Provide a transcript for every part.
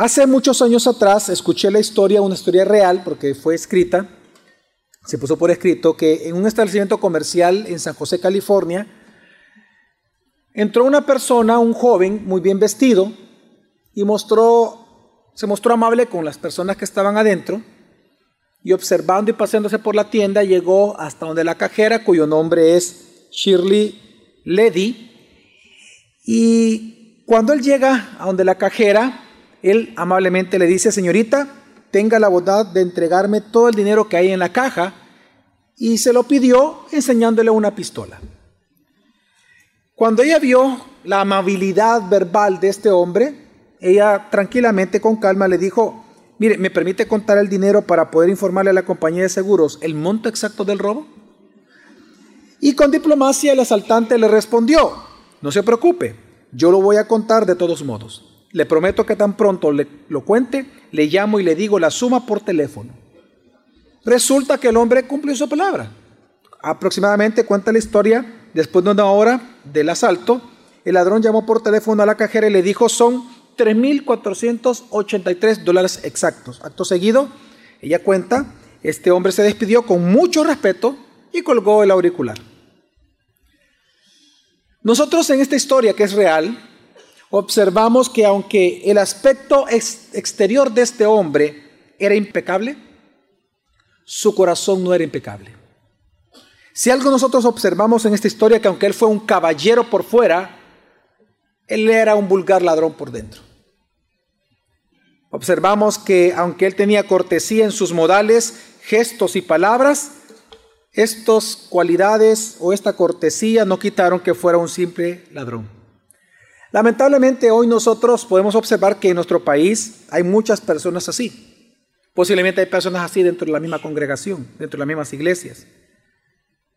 Hace muchos años atrás escuché la historia, una historia real, porque fue escrita, se puso por escrito, que en un establecimiento comercial en San José, California, entró una persona, un joven muy bien vestido, y mostró, se mostró amable con las personas que estaban adentro, y observando y paseándose por la tienda, llegó hasta donde la cajera, cuyo nombre es Shirley Ledy, y cuando él llega a donde la cajera, él amablemente le dice, señorita, tenga la bondad de entregarme todo el dinero que hay en la caja, y se lo pidió enseñándole una pistola. Cuando ella vio la amabilidad verbal de este hombre, ella tranquilamente, con calma, le dijo, mire, ¿me permite contar el dinero para poder informarle a la compañía de seguros el monto exacto del robo? Y con diplomacia el asaltante le respondió, no se preocupe, yo lo voy a contar de todos modos. Le prometo que tan pronto le, lo cuente, le llamo y le digo la suma por teléfono. Resulta que el hombre cumplió su palabra. Aproximadamente cuenta la historia, después de una hora del asalto, el ladrón llamó por teléfono a la cajera y le dijo son 3.483 dólares exactos. Acto seguido, ella cuenta, este hombre se despidió con mucho respeto y colgó el auricular. Nosotros en esta historia que es real, observamos que aunque el aspecto exterior de este hombre era impecable, su corazón no era impecable. Si algo nosotros observamos en esta historia, que aunque él fue un caballero por fuera, él era un vulgar ladrón por dentro. Observamos que aunque él tenía cortesía en sus modales, gestos y palabras, estas cualidades o esta cortesía no quitaron que fuera un simple ladrón. Lamentablemente hoy nosotros podemos observar que en nuestro país hay muchas personas así. Posiblemente hay personas así dentro de la misma congregación, dentro de las mismas iglesias.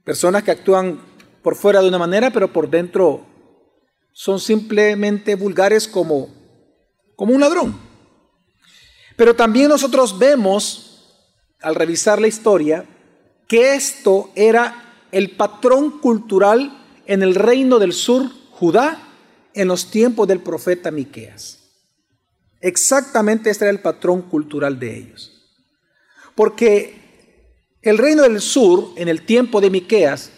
Personas que actúan por fuera de una manera, pero por dentro son simplemente vulgares como, como un ladrón. Pero también nosotros vemos, al revisar la historia, que esto era el patrón cultural en el reino del sur, Judá, en los tiempos del profeta Miqueas. Exactamente este era el patrón cultural de ellos. Porque el reino del sur, en el tiempo de Miqueas,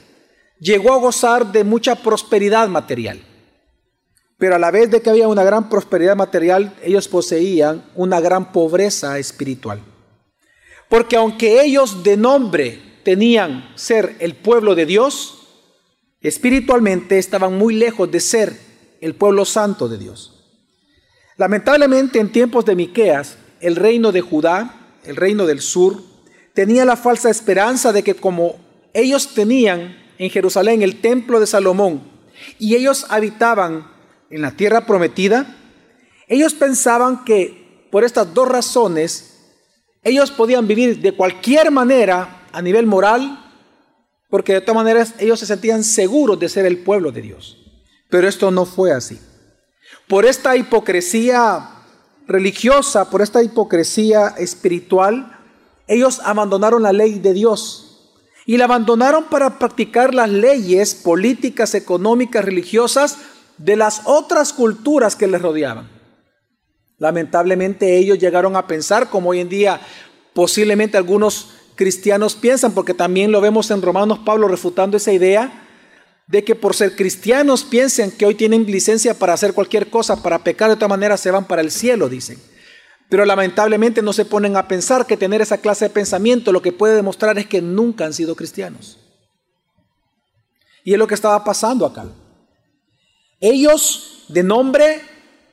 llegó a gozar de mucha prosperidad material. Pero a la vez de que había una gran prosperidad material, ellos poseían una gran pobreza espiritual. Porque aunque ellos de nombre tenían ser el pueblo de Dios, espiritualmente estaban muy lejos de ser el pueblo santo de Dios. Lamentablemente en tiempos de Miqueas, el reino de Judá, el reino del sur, tenía la falsa esperanza de que como ellos tenían en Jerusalén el templo de Salomón y ellos habitaban en la tierra prometida, ellos pensaban que por estas dos razones ellos podían vivir de cualquier manera a nivel moral, porque de todas maneras ellos se sentían seguros de ser el pueblo de Dios. Pero esto no fue así. Por esta hipocresía religiosa, por esta hipocresía espiritual, ellos abandonaron la ley de Dios y la abandonaron para practicar las leyes políticas, económicas, religiosas de las otras culturas que les rodeaban. Lamentablemente ellos llegaron a pensar, como hoy en día posiblemente algunos cristianos piensan, porque también lo vemos en Romanos Pablo refutando esa idea, de que por ser cristianos piensen que hoy tienen licencia para hacer cualquier cosa, para pecar de otra manera se van para el cielo, dicen. Pero lamentablemente no se ponen a pensar que tener esa clase de pensamiento lo que puede demostrar es que nunca han sido cristianos. Y es lo que estaba pasando acá. Ellos de nombre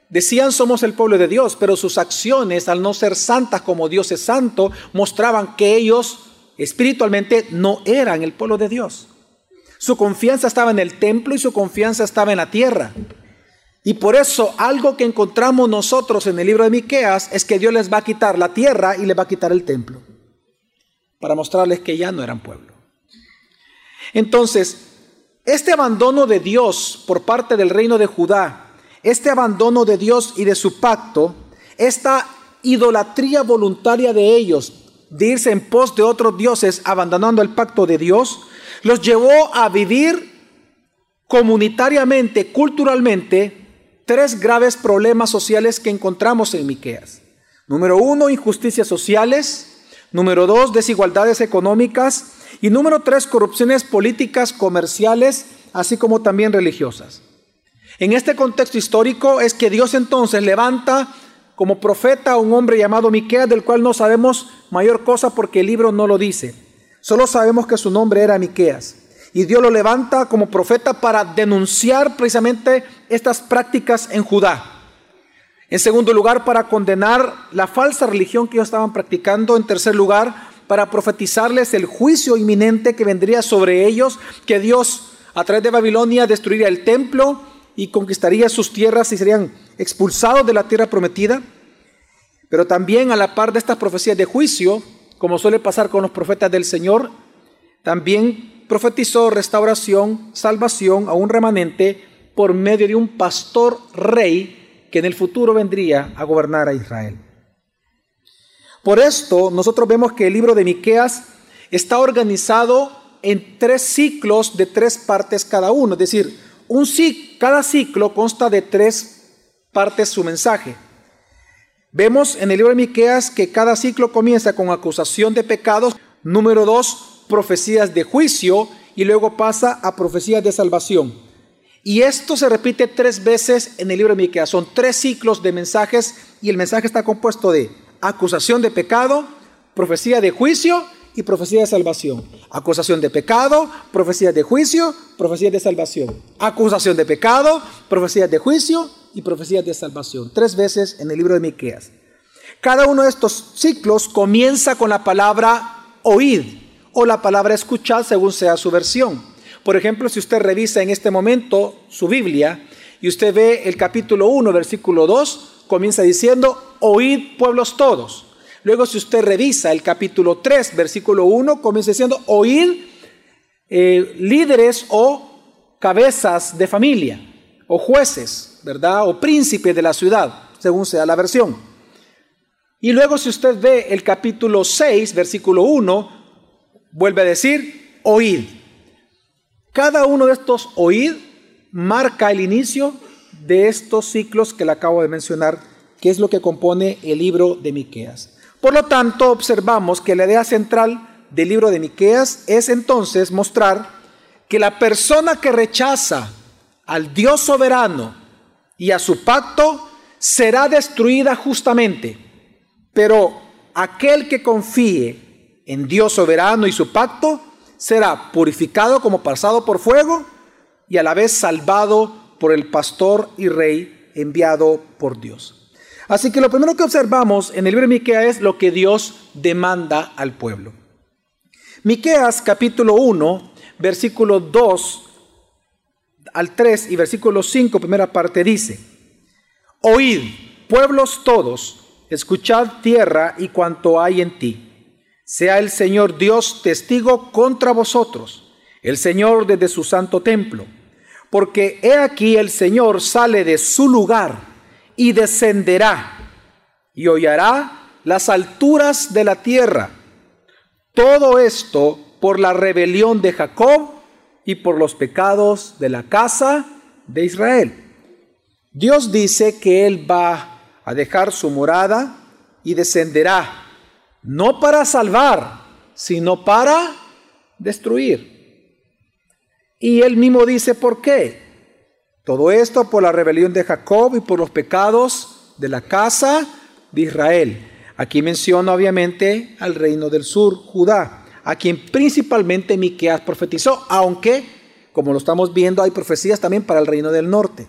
decían somos el pueblo de Dios, pero sus acciones, al no ser santas como Dios es santo, mostraban que ellos espiritualmente no eran el pueblo de Dios. Su confianza estaba en el templo y su confianza estaba en la tierra. Y por eso algo que encontramos nosotros en el libro de Miqueas es que Dios les va a quitar la tierra y les va a quitar el templo para mostrarles que ya no eran pueblo. Entonces, este abandono de Dios por parte del reino de Judá, este abandono de Dios y de su pacto, esta idolatría voluntaria de ellos de irse en pos de otros dioses, abandonando el pacto de Dios, los llevó a vivir comunitariamente, culturalmente, tres graves problemas sociales que encontramos en Miqueas. Número uno, injusticias sociales. Número dos, desigualdades económicas. Y número tres, corrupciones políticas, comerciales, así como también religiosas. En este contexto histórico es que Dios entonces levanta como profeta a un hombre llamado Miqueas, del cual no sabemos mayor cosa porque el libro no lo dice. Solo sabemos que su nombre era Miqueas. Y Dios lo levanta como profeta para denunciar precisamente estas prácticas en Judá. En segundo lugar, para condenar la falsa religión que ellos estaban practicando. En tercer lugar, para profetizarles el juicio inminente que vendría sobre ellos, que Dios a través de Babilonia destruiría el templo y conquistaría sus tierras y serían expulsados de la tierra prometida. Pero también a la par de estas profecías de juicio, como suele pasar con los profetas del Señor, también profetizó restauración, salvación a un remanente por medio de un pastor rey que en el futuro vendría a gobernar a Israel. Por esto, nosotros vemos que el libro de Miqueas está organizado en tres ciclos de tres partes cada uno, es decir, un, cada ciclo consta de tres partes su mensaje. Vemos en el libro de Miqueas que cada ciclo comienza con acusación de pecados, número dos, profecías de juicio y luego pasa a profecías de salvación. Y esto se repite tres veces en el libro de Miqueas. Son tres ciclos de mensajes y el mensaje está compuesto de acusación de pecado, profecía de juicio y profecía de salvación. Acusación de pecado, profecía de juicio, profecía de salvación. Acusación de pecado, profecía de juicio y profecías de salvación. Tres veces en el libro de Miqueas. Cada uno de estos ciclos comienza con la palabra oíd o la palabra escuchar según sea su versión. Por ejemplo, si usted revisa en este momento su Biblia y usted ve el capítulo 1, versículo 2, comienza diciendo, oíd pueblos todos. Luego, si usted revisa el capítulo 3, versículo 1, comienza diciendo, oíd eh, líderes o cabezas de familia o jueces. ¿Verdad? O príncipe de la ciudad, según sea la versión. Y luego si usted ve el capítulo 6, versículo 1, vuelve a decir, oíd. Cada uno de estos oíd marca el inicio de estos ciclos que le acabo de mencionar, que es lo que compone el libro de Miqueas. Por lo tanto, observamos que la idea central del libro de Miqueas es entonces mostrar que la persona que rechaza al Dios soberano y a su pacto será destruida justamente. Pero aquel que confíe en Dios soberano y su pacto será purificado como pasado por fuego y a la vez salvado por el pastor y rey enviado por Dios. Así que lo primero que observamos en el libro de Miqueas es lo que Dios demanda al pueblo. Miqueas capítulo 1, versículo 2 al 3 y versículo 5, primera parte dice, Oíd, pueblos todos, escuchad tierra y cuanto hay en ti. Sea el Señor Dios testigo contra vosotros, el Señor desde su santo templo. Porque he aquí el Señor sale de su lugar y descenderá y hollará las alturas de la tierra. Todo esto por la rebelión de Jacob y por los pecados de la casa de Israel. Dios dice que Él va a dejar su morada y descenderá, no para salvar, sino para destruir. Y Él mismo dice por qué. Todo esto por la rebelión de Jacob y por los pecados de la casa de Israel. Aquí menciona obviamente al reino del sur, Judá a quien principalmente Miqueas profetizó, aunque, como lo estamos viendo, hay profecías también para el reino del norte,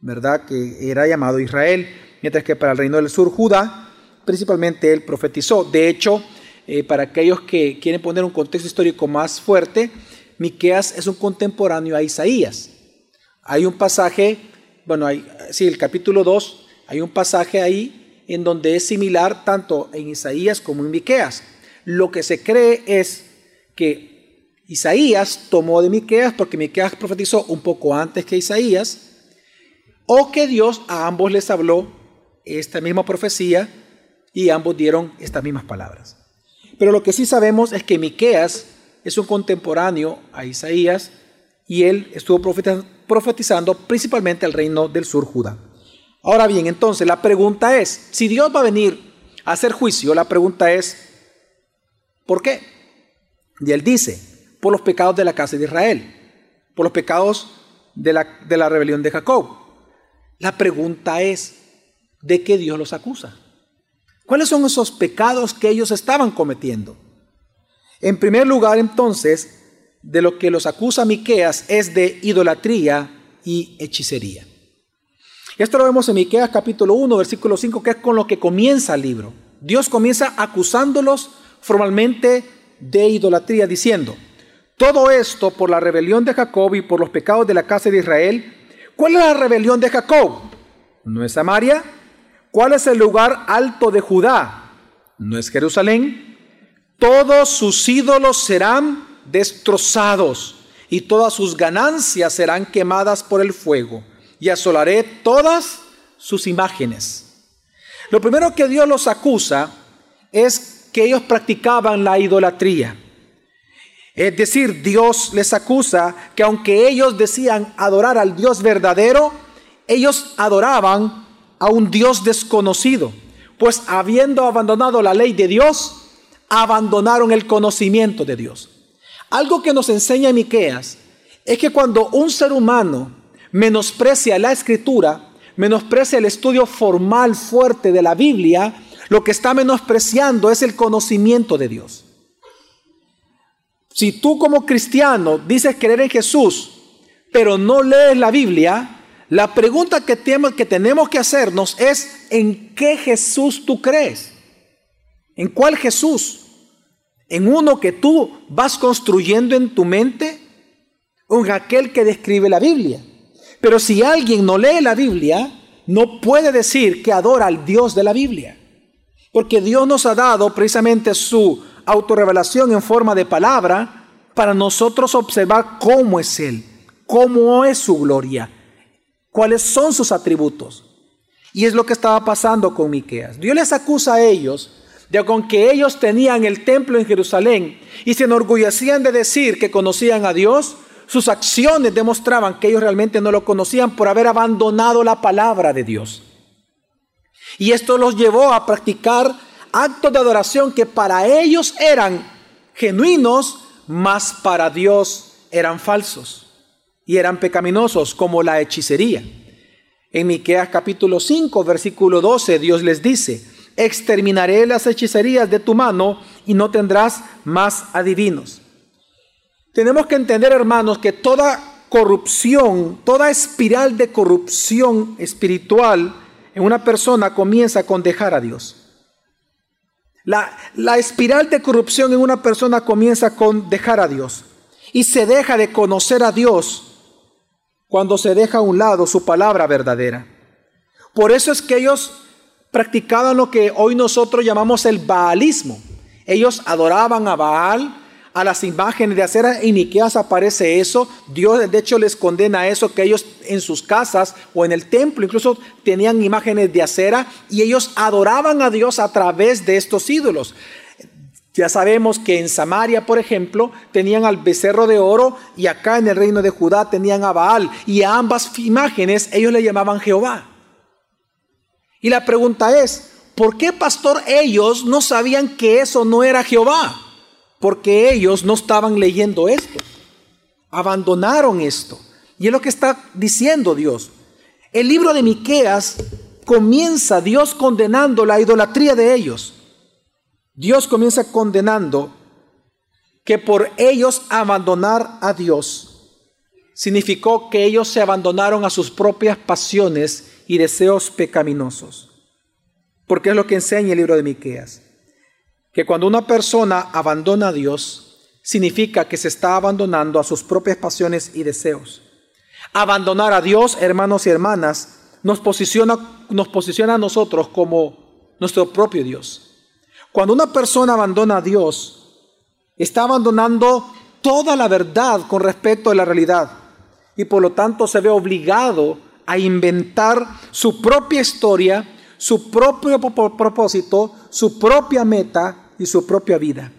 ¿verdad? Que era llamado Israel, mientras que para el reino del sur, Judá, principalmente él profetizó. De hecho, eh, para aquellos que quieren poner un contexto histórico más fuerte, Miqueas es un contemporáneo a Isaías. Hay un pasaje, bueno, hay, sí, el capítulo 2, hay un pasaje ahí en donde es similar tanto en Isaías como en Miqueas. Lo que se cree es que Isaías tomó de Miqueas porque Miqueas profetizó un poco antes que Isaías, o que Dios a ambos les habló esta misma profecía y ambos dieron estas mismas palabras. Pero lo que sí sabemos es que Miqueas es un contemporáneo a Isaías y él estuvo profetizando principalmente al reino del sur Judá. Ahora bien, entonces la pregunta es, si Dios va a venir a hacer juicio, la pregunta es, ¿por qué? Y él dice, por los pecados de la casa de Israel, por los pecados de la, de la rebelión de Jacob. La pregunta es, ¿de qué Dios los acusa? ¿Cuáles son esos pecados que ellos estaban cometiendo? En primer lugar, entonces, de lo que los acusa Miqueas es de idolatría y hechicería. Esto lo vemos en Miqueas capítulo 1, versículo 5, que es con lo que comienza el libro. Dios comienza acusándolos formalmente de idolatría, diciendo, todo esto por la rebelión de Jacob y por los pecados de la casa de Israel. ¿Cuál es la rebelión de Jacob? ¿No es Samaria? ¿Cuál es el lugar alto de Judá? ¿No es Jerusalén? Todos sus ídolos serán destrozados y todas sus ganancias serán quemadas por el fuego y asolaré todas sus imágenes. Lo primero que Dios los acusa es que ellos practicaban la idolatría. Es decir, Dios les acusa que aunque ellos decían adorar al Dios verdadero, ellos adoraban a un Dios desconocido, pues habiendo abandonado la ley de Dios, abandonaron el conocimiento de Dios. Algo que nos enseña Miqueas es que cuando un ser humano menosprecia la escritura, menosprecia el estudio formal fuerte de la Biblia, lo que está menospreciando es el conocimiento de Dios. Si tú como cristiano dices creer en Jesús, pero no lees la Biblia, la pregunta que que tenemos que hacernos es, ¿en qué Jesús tú crees? ¿En cuál Jesús? ¿En uno que tú vas construyendo en tu mente? ¿O en aquel que describe la Biblia? Pero si alguien no lee la Biblia, no puede decir que adora al Dios de la Biblia. Porque Dios nos ha dado precisamente su autorrevelación en forma de palabra para nosotros observar cómo es Él, cómo es su gloria, cuáles son sus atributos. Y es lo que estaba pasando con Miqueas. Dios les acusa a ellos de con que ellos tenían el templo en Jerusalén y se enorgullecían de decir que conocían a Dios, sus acciones demostraban que ellos realmente no lo conocían por haber abandonado la palabra de Dios. Y esto los llevó a practicar actos de adoración que para ellos eran genuinos, mas para Dios eran falsos y eran pecaminosos, como la hechicería. En Miqueas capítulo 5, versículo 12, Dios les dice: Exterminaré las hechicerías de tu mano y no tendrás más adivinos. Tenemos que entender, hermanos, que toda corrupción, toda espiral de corrupción espiritual en una persona comienza con dejar a Dios. La, espiral de corrupción en una persona comienza con dejar a Dios. Y se deja de conocer a Dios cuando se deja a un lado su palabra verdadera. Por eso es que ellos practicaban lo que hoy nosotros llamamos el baalismo. Ellos adoraban a Baal, a las imágenes de acera y ni aparece eso. Dios de hecho les condena eso, que ellos en sus casas o en el templo incluso tenían imágenes de acera y ellos adoraban a Dios a través de estos ídolos. Ya sabemos que en Samaria, por ejemplo, tenían al becerro de oro y acá en el reino de Judá tenían a Baal y a ambas imágenes ellos le llamaban Jehová. Y la pregunta es, ¿por qué pastor ellos no sabían que eso no era Jehová? Porque ellos no estaban leyendo esto. Abandonaron esto. Y es lo que está diciendo Dios. El libro de Miqueas comienza Dios condenando la idolatría de ellos. Dios comienza condenando que por ellos abandonar a Dios significó que ellos se abandonaron a sus propias pasiones y deseos pecaminosos. Porque es lo que enseña el libro de Miqueas que cuando una persona abandona a Dios, significa que se está abandonando a sus propias pasiones y deseos. Abandonar a Dios, hermanos y hermanas, nos posiciona, nos posiciona a nosotros como nuestro propio Dios. Cuando una persona abandona a Dios, está abandonando toda la verdad con respecto a la realidad y por lo tanto se ve obligado a inventar su propia historia, su propio propósito, su propia meta y su propia vida.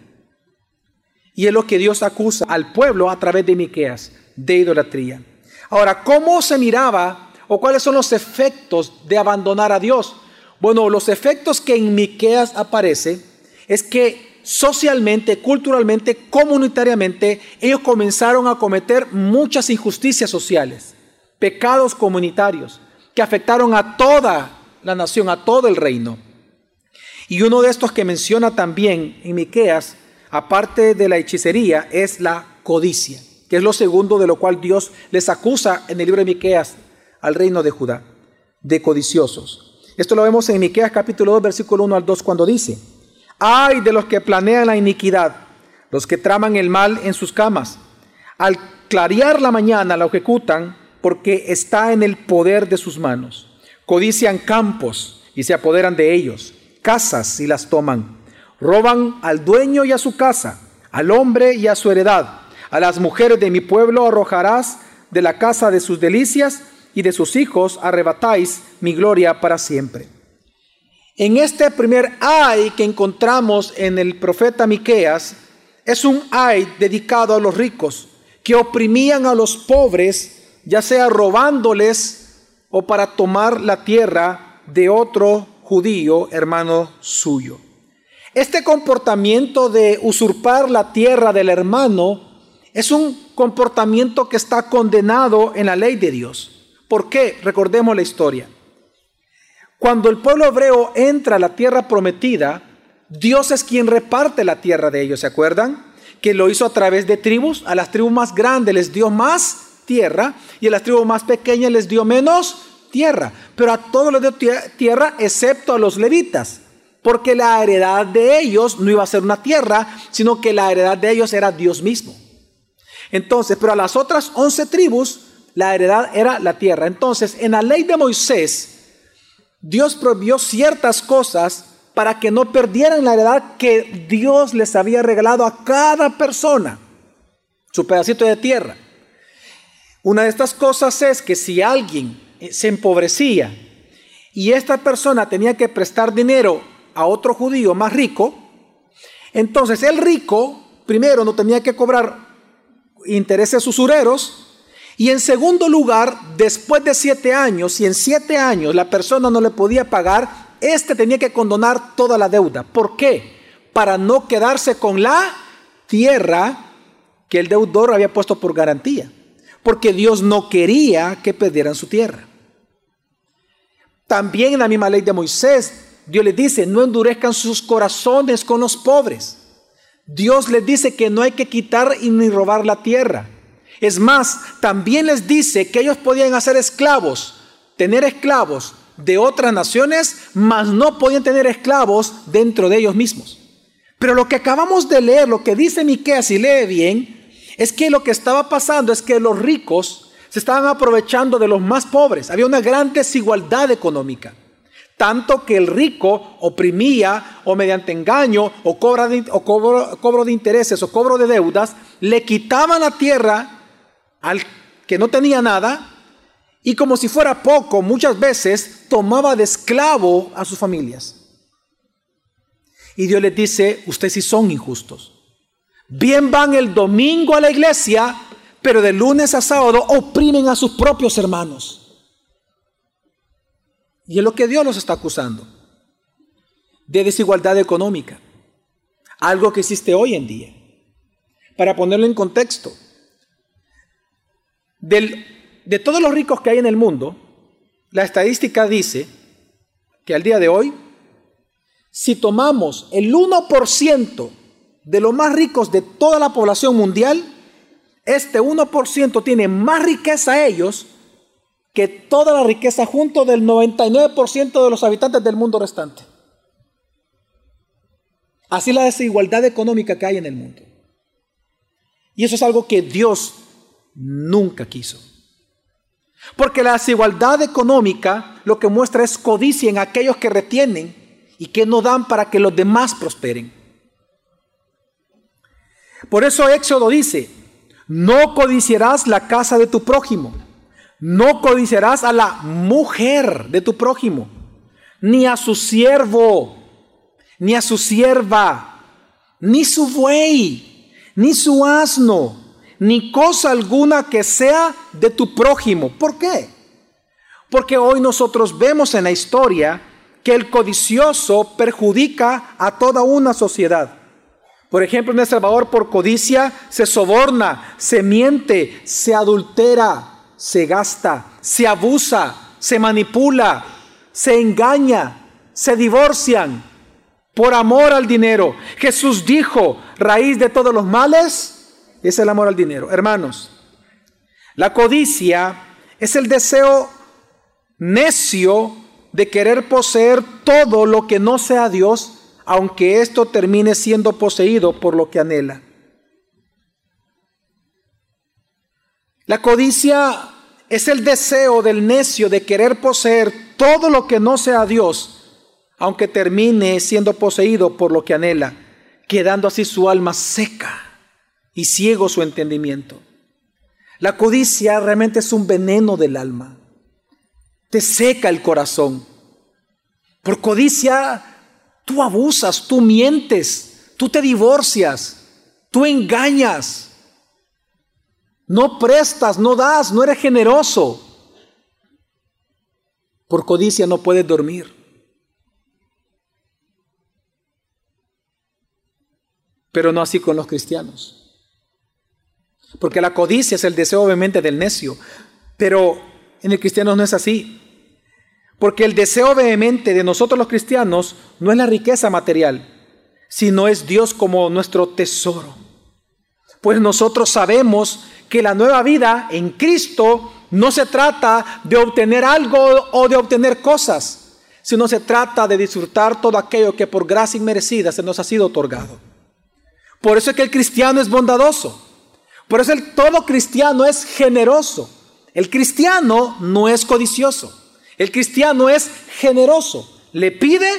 Y es lo que Dios acusa al pueblo a través de Miqueas, de idolatría. Ahora, ¿cómo se miraba ¿O cuáles son los efectos de abandonar a Dios? Bueno, los efectos que en Miqueas aparece es que socialmente, culturalmente, comunitariamente, ellos comenzaron a cometer muchas injusticias sociales, pecados comunitarios que afectaron a toda la nación, a todo el reino. Y uno de estos que menciona también en Miqueas, aparte de la hechicería, es la codicia, que es lo segundo de lo cual Dios les acusa en el libro de Miqueas al reino de Judá, de codiciosos. Esto lo vemos en Miqueas capítulo 2, versículo 1 al 2, cuando dice, ay de los que planean la iniquidad, los que traman el mal en sus camas. Al clarear la mañana la ejecutan porque está en el poder de sus manos. Codician campos y se apoderan de ellos, casas y las toman. Roban al dueño y a su casa, al hombre y a su heredad. A las mujeres de mi pueblo arrojarás de la casa de sus delicias y de sus hijos arrebatáis mi gloria para siempre. En este primer ay que encontramos en el profeta Miqueas es un ay dedicado a los ricos que oprimían a los pobres, ya sea robándoles o para tomar la tierra de otro judío hermano suyo. Este comportamiento de usurpar la tierra del hermano es un comportamiento que está condenado en la ley de Dios. ¿Por qué? Recordemos la historia. Cuando el pueblo hebreo entra a la tierra prometida, Dios es quien reparte la tierra de ellos, ¿se acuerdan? Que lo hizo a través de tribus. A las tribus más grandes les dio más tierra y a las tribus más pequeñas les dio menos tierra. Pero a todos les dio tierra excepto a los levitas. Porque la heredad de ellos no iba a ser una tierra, sino que la heredad de ellos era Dios mismo. Entonces, pero a las otras once tribus la heredad era la tierra. Entonces, en la ley de Moisés, Dios prohibió ciertas cosas para que no perdieran la heredad que Dios les había regalado a cada persona, su pedacito de tierra. Una de estas cosas es que si alguien se empobrecía y esta persona tenía que prestar dinero a otro judío más rico, entonces el rico primero no tenía que cobrar intereses usureros, y en segundo lugar, después de siete años, si en siete años la persona no le podía pagar, éste tenía que condonar toda la deuda. ¿Por qué? Para no quedarse con la tierra que el deudor había puesto por garantía. Porque Dios no quería que perdieran su tierra. También en la misma ley de Moisés, Dios les dice, no endurezcan sus corazones con los pobres. Dios les dice que no hay que quitar ni robar la tierra. Es más, también les dice que ellos podían hacer esclavos, tener esclavos de otras naciones, mas no podían tener esclavos dentro de ellos mismos. Pero lo que acabamos de leer, lo que dice Miqueas, si lee bien, es que lo que estaba pasando es que los ricos se estaban aprovechando de los más pobres. Había una gran desigualdad económica. Tanto que el rico oprimía o mediante engaño o, cobra cobro, cobro de intereses o cobro de deudas, le quitaban la tierra al que no tenía nada y como si fuera poco, muchas veces tomaba de esclavo a sus familias. Y Dios les dice, ustedes sí son injustos. Bien van el domingo a la iglesia, pero de lunes a sábado oprimen a sus propios hermanos. Y es lo que Dios los está acusando. De desigualdad económica. Algo que existe hoy en día. Para ponerlo en contexto, de todos los ricos que hay en el mundo, la estadística dice que al día de hoy, si tomamos el 1% de los más ricos de toda la población mundial, este 1% tiene más riqueza ellos que toda la riqueza junto del 99% de los habitantes del mundo restante. Así la desigualdad económica que hay en el mundo. Y eso es algo que Dios nunca quiso. Porque la desigualdad económica lo que muestra es codicia en aquellos que retienen y que no dan para que los demás prosperen. Por eso Éxodo dice, no codiciarás la casa de tu prójimo, no codiciarás a la mujer de tu prójimo, ni a su siervo, ni a su sierva, ni su buey, ni su asno, ni cosa alguna que sea de tu prójimo. ¿Por qué? Porque hoy nosotros vemos en la historia que el codicioso perjudica a toda una sociedad. Por ejemplo, en El Salvador por codicia se soborna, se miente, se adultera, se gasta, se abusa, se manipula, se engaña, se divorcian por amor al dinero. Jesús dijo, raíz de todos los males es el amor al dinero. Hermanos, la codicia es el deseo necio de querer poseer todo lo que no sea Dios aunque esto termine siendo poseído por lo que anhela. La codicia es el deseo del necio de querer poseer todo lo que no sea Dios, aunque termine siendo poseído por lo que anhela, quedando así su alma seca y ciego su entendimiento. La codicia realmente es un veneno del alma. Te seca el corazón. Por codicia Tú abusas, tú mientes, tú te divorcias, tú engañas, no prestas, no das, no eres generoso. Por codicia no puedes dormir. Pero no así con los cristianos. Porque la codicia es el deseo obviamente del necio. Pero en el cristiano no es así. Porque el deseo vehemente de nosotros los cristianos no es la riqueza material, sino es Dios como nuestro tesoro. Pues nosotros sabemos que la nueva vida en Cristo no se trata de obtener algo o de obtener cosas, sino se trata de disfrutar todo aquello que por gracia inmerecida se nos ha sido otorgado. Por eso es que el cristiano es bondadoso. Por eso el todo cristiano es generoso. El cristiano no es codicioso. El cristiano es generoso, le pide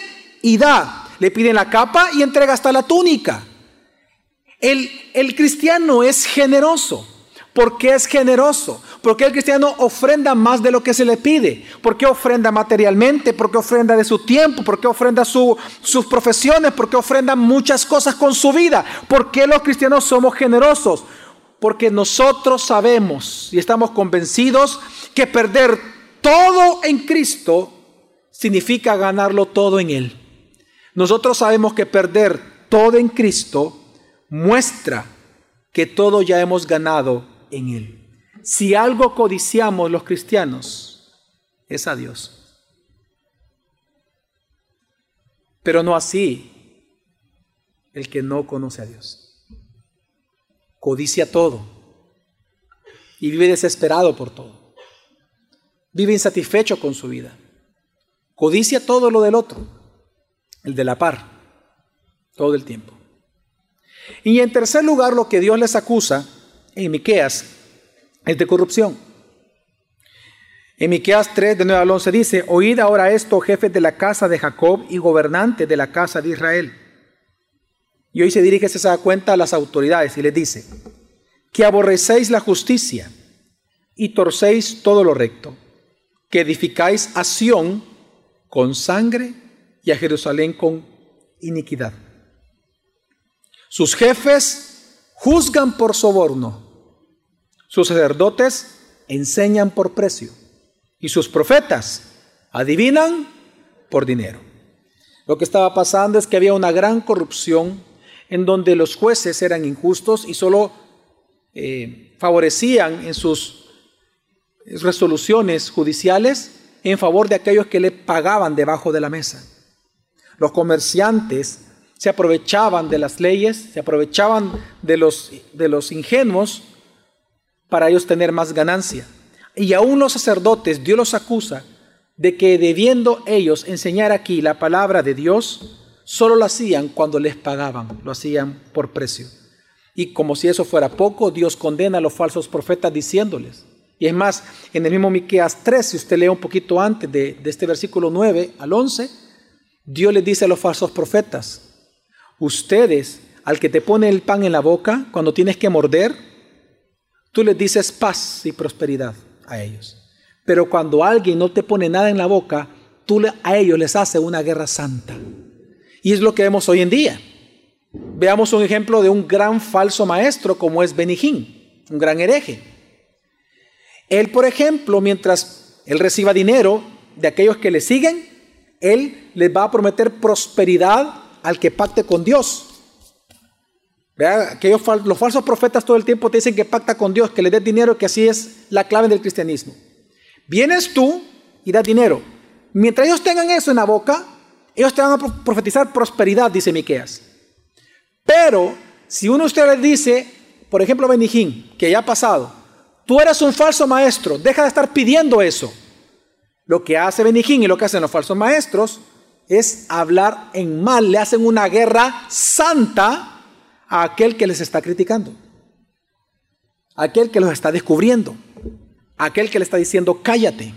y da. Le pide la capa y entrega hasta la túnica. El, el cristiano es generoso. ¿Por qué es generoso? Porque el cristiano ofrenda más de lo que se le pide. ¿Por qué ofrenda materialmente? ¿Por qué ofrenda de su tiempo? ¿Por qué ofrenda sus profesiones? ¿Por qué ofrenda muchas cosas con su vida? ¿Por qué los cristianos somos generosos? Porque nosotros sabemos y estamos convencidos que perder todo en Cristo significa ganarlo todo en Él. Nosotros sabemos que perder todo en Cristo muestra que todo ya hemos ganado en Él. Si algo codiciamos los cristianos, es a Dios. Pero no así el que no conoce a Dios. Codicia todo y vive desesperado por todo. Vive insatisfecho con su vida. Codicia todo lo del otro, el de la par, todo el tiempo. Y en tercer lugar, lo que Dios les acusa en Miqueas es de corrupción. En Miqueas 3, de 9 al 11 dice, Oíd ahora esto, jefes de la casa de Jacob y gobernantes de la casa de Israel. Y hoy se dirige, se da cuenta a las autoridades y les dice, que aborrecéis la justicia y torcéis todo lo recto que edificáis a Sión con sangre y a Jerusalén con iniquidad. Sus jefes juzgan por soborno, sus sacerdotes enseñan por precio y sus profetas adivinan por dinero. Lo que estaba pasando es que había una gran corrupción en donde los jueces eran injustos y solo eh, favorecían en sus resoluciones judiciales en favor de aquellos que le pagaban debajo de la mesa. Los comerciantes se aprovechaban de las leyes, se aprovechaban de los, de los ingenuos para ellos tener más ganancia. Y aún los sacerdotes, Dios los acusa de que debiendo ellos enseñar aquí la palabra de Dios, solo lo hacían cuando les pagaban, lo hacían por precio. Y como si eso fuera poco, Dios condena a los falsos profetas diciéndoles, y es más, en el mismo Miqueas 3, si usted lee un poquito antes de, este versículo 9 al 11, Dios le dice a los falsos profetas, ustedes, al que te pone el pan en la boca, cuando tienes que morder, tú les dices paz y prosperidad a ellos. Pero cuando alguien no te pone nada en la boca, tú a ellos les haces una guerra santa. Y es lo que vemos hoy en día. Veamos un ejemplo de un gran falso maestro como es Benijín, un gran hereje. Él, por ejemplo, mientras Él reciba dinero de aquellos que le siguen, Él les va a prometer prosperidad al que pacte con Dios. Aquellos, los falsos profetas todo el tiempo te dicen que pacta con Dios, que le des dinero, que así es la clave del cristianismo. Vienes tú y das dinero. Mientras ellos tengan eso en la boca, ellos te van a profetizar prosperidad, dice Miqueas. Pero si uno de ustedes dice, por ejemplo, Benijín, que ya ha pasado, tú eres un falso maestro, deja de estar pidiendo eso. Lo que hace Benijín y lo que hacen los falsos maestros es hablar en mal, le hacen una guerra santa a aquel que les está criticando, a aquel que los está descubriendo, a aquel que le está diciendo cállate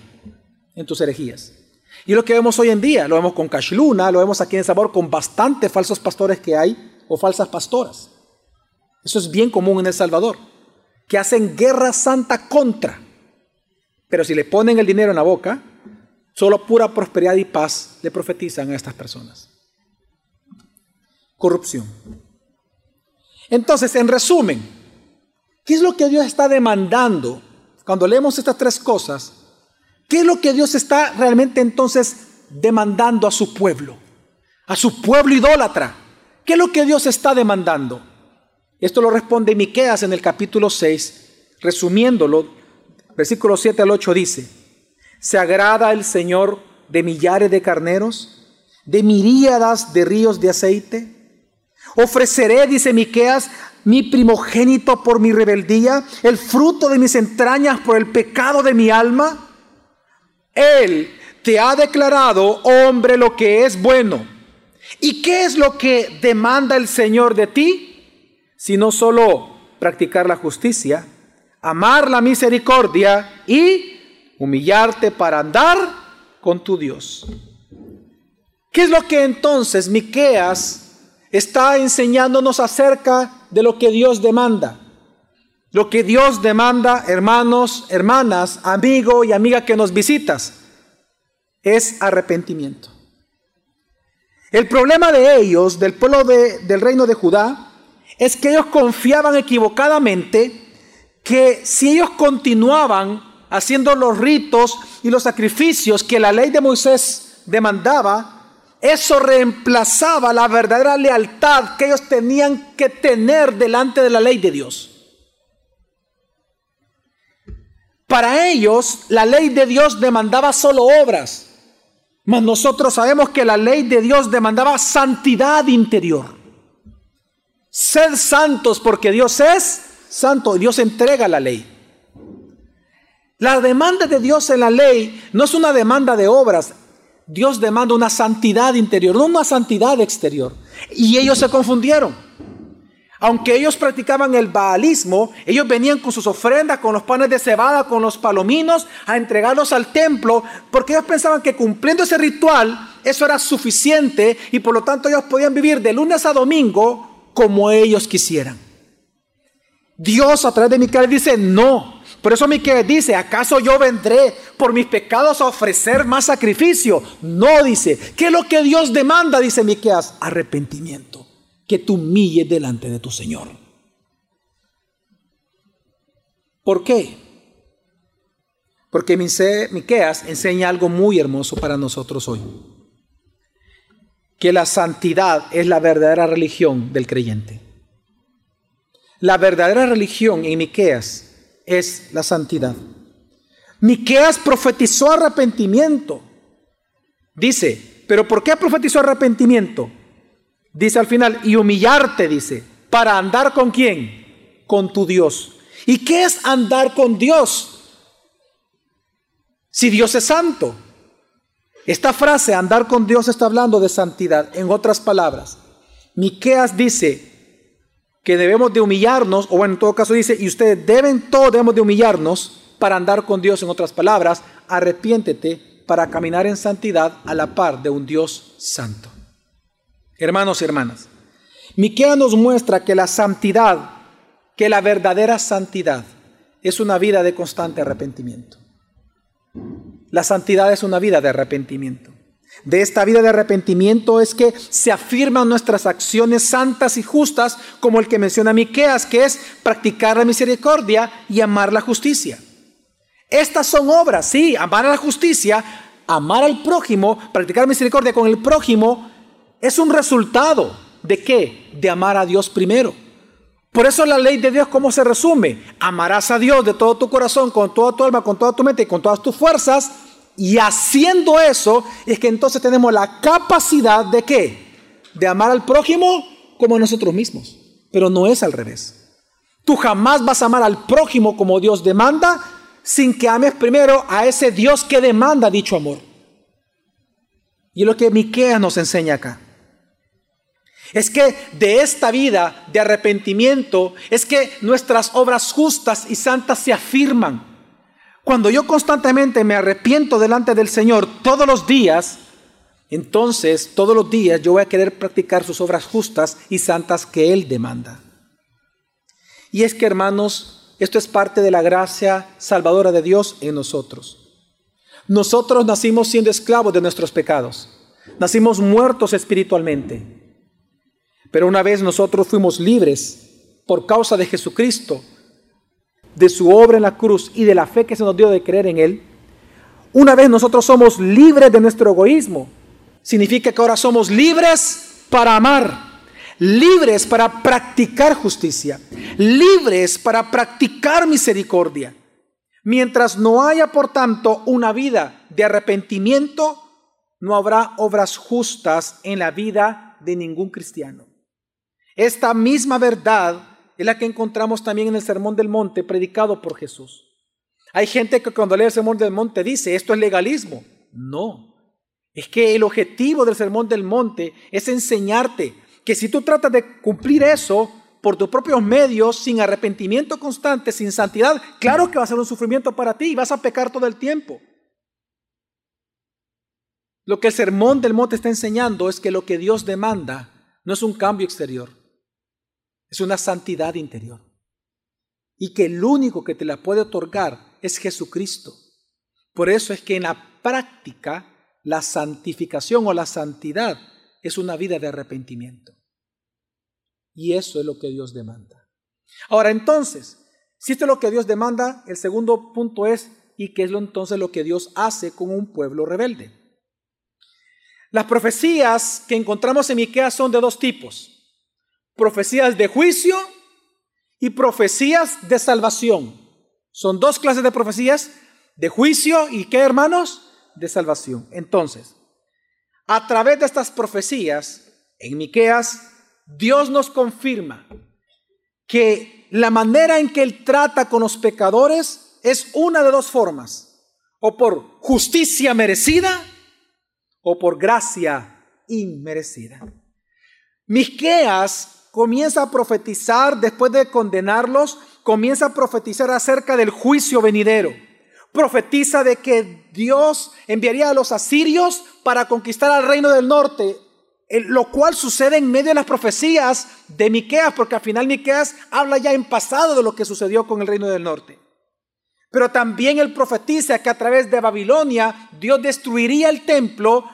en tus herejías. Y lo que vemos hoy en día, lo vemos con Cashluna, lo vemos aquí en Sabor con bastantes falsos pastores que hay o falsas pastoras. Eso es bien común en El Salvador, que hacen guerra santa contra. Pero si le ponen el dinero en la boca, solo pura prosperidad y paz le profetizan a estas personas. Corrupción. Entonces, en resumen, ¿qué es lo que Dios está demandando cuando leemos estas tres cosas? ¿Qué es lo que Dios está realmente entonces demandando a su pueblo? A su pueblo idólatra. ¿Qué es lo que Dios está demandando? Esto lo responde Miqueas en el capítulo 6, resumiéndolo, versículo 7 al 8 dice: ¿Se agrada el Señor de millares de carneros, de miríadas de ríos de aceite? Ofreceré, dice Miqueas, mi primogénito por mi rebeldía, el fruto de mis entrañas por el pecado de mi alma. Él te ha declarado, hombre, lo que es bueno. ¿Y qué es lo que demanda el Señor de ti? Sino solo practicar la justicia, amar la misericordia y humillarte para andar con tu Dios. ¿Qué es lo que entonces Miqueas está enseñándonos acerca de lo que Dios demanda? Lo que Dios demanda, hermanos, hermanas, amigo y amiga que nos visitas, es arrepentimiento. El problema de ellos, del pueblo del reino de Judá, es que ellos confiaban equivocadamente que si ellos continuaban haciendo los ritos y los sacrificios que la ley de Moisés demandaba, eso reemplazaba la verdadera lealtad que ellos tenían que tener delante de la ley de Dios. Para ellos, la ley de Dios demandaba solo obras, mas nosotros sabemos que la ley de Dios demandaba santidad interior. Sed santos porque Dios es santo. Dios entrega la ley. La demanda de Dios en la ley no es una demanda de obras. Dios demanda una santidad interior, no una santidad exterior. Y ellos se confundieron. Aunque ellos practicaban el baalismo, ellos venían con sus ofrendas, con los panes de cebada, con los palominos, a entregarlos al templo, porque ellos pensaban que cumpliendo ese ritual, eso era suficiente y por lo tanto ellos podían vivir de lunes a domingo como ellos quisieran. Dios a través de Miquel dice, no. Por eso Miquel dice, ¿acaso yo vendré por mis pecados a ofrecer más sacrificio? No, dice. ¿Qué es lo que Dios demanda? Dice Miqueas, arrepentimiento. Que tú humilles delante de tu Señor. ¿Por qué? Porque Miqueas enseña algo muy hermoso para nosotros hoy que la santidad es la verdadera religión del creyente. La verdadera religión en Miqueas es la santidad. Miqueas profetizó arrepentimiento. Dice, pero ¿por qué profetizó arrepentimiento? Dice al final, y humillarte, dice, para andar con quién? Con tu Dios. ¿Y qué es andar con Dios? Si Dios es santo. Esta frase, andar con Dios, está hablando de santidad. En otras palabras, Miqueas dice que debemos de humillarnos, o en todo caso dice, y ustedes deben, todos debemos de humillarnos para andar con Dios. En otras palabras, arrepiéntete para caminar en santidad a la par de un Dios santo. Hermanos y hermanas, Miqueas nos muestra que la santidad, que la verdadera santidad, es una vida de constante arrepentimiento. La santidad es una vida de arrepentimiento. De esta vida de arrepentimiento es que se afirman nuestras acciones santas y justas, como el que menciona Miqueas, que es practicar la misericordia y amar la justicia. Estas son obras, sí, amar a la justicia, amar al prójimo, practicar misericordia con el prójimo, es un resultado de qué? De amar a Dios primero. Por eso la ley de Dios, ¿cómo se resume? Amarás a Dios de todo tu corazón, con toda tu alma, con toda tu mente y con todas tus fuerzas. Y haciendo eso es que entonces tenemos la capacidad de qué? De amar al prójimo como a nosotros mismos. Pero no es al revés. Tú jamás vas a amar al prójimo como Dios demanda sin que ames primero a ese Dios que demanda dicho amor. Y es lo que Miqueas nos enseña acá. Es que de esta vida de arrepentimiento es que nuestras obras justas y santas se afirman. Cuando yo constantemente me arrepiento delante del Señor todos los días, entonces todos los días yo voy a querer practicar sus obras justas y santas que Él demanda. Y es que hermanos, esto es parte de la gracia salvadora de Dios en nosotros. Nosotros nacimos siendo esclavos de nuestros pecados. Nacimos muertos espiritualmente. Pero una vez nosotros fuimos libres por causa de Jesucristo, de su obra en la cruz y de la fe que se nos dio de creer en Él, una vez nosotros somos libres de nuestro egoísmo, significa que ahora somos libres para amar, libres para practicar justicia, libres para practicar misericordia. Mientras no haya, por tanto, una vida de arrepentimiento, no habrá obras justas en la vida de ningún cristiano. Esta misma verdad es la que encontramos también en el Sermón del Monte predicado por Jesús. Hay gente que cuando lee el Sermón del Monte dice, esto es legalismo. No, es que el objetivo del Sermón del Monte es enseñarte que si tú tratas de cumplir eso por tus propios medios, sin arrepentimiento constante, sin santidad, claro que va a ser un sufrimiento para ti y vas a pecar todo el tiempo. Lo que el Sermón del Monte está enseñando es que lo que Dios demanda no es un cambio exterior, es una santidad interior. Y que el único que te la puede otorgar es Jesucristo. Por eso es que en la práctica la santificación o la santidad es una vida de arrepentimiento. Y eso es lo que Dios demanda. Ahora entonces, si esto es lo que Dios demanda, el segundo punto es, ¿y qué es lo entonces lo que Dios hace con un pueblo rebelde? Las profecías que encontramos en Miqueas son de dos tipos profecías de juicio y profecías de salvación. Son dos clases de profecías, de juicio y qué hermanos? De salvación. Entonces, a través de estas profecías, en Miqueas, Dios nos confirma que la manera en que Él trata con los pecadores es una de dos formas, o por justicia merecida o por gracia inmerecida. Miqueas comienza a profetizar después de condenarlos, comienza a profetizar acerca del juicio venidero. Profetiza de que Dios enviaría a los asirios para conquistar al reino del norte, lo cual sucede en medio de las profecías de Miqueas, porque al final Miqueas habla ya en pasado de lo que sucedió con el reino del norte. Pero también él profetiza que a través de Babilonia Dios destruiría el templo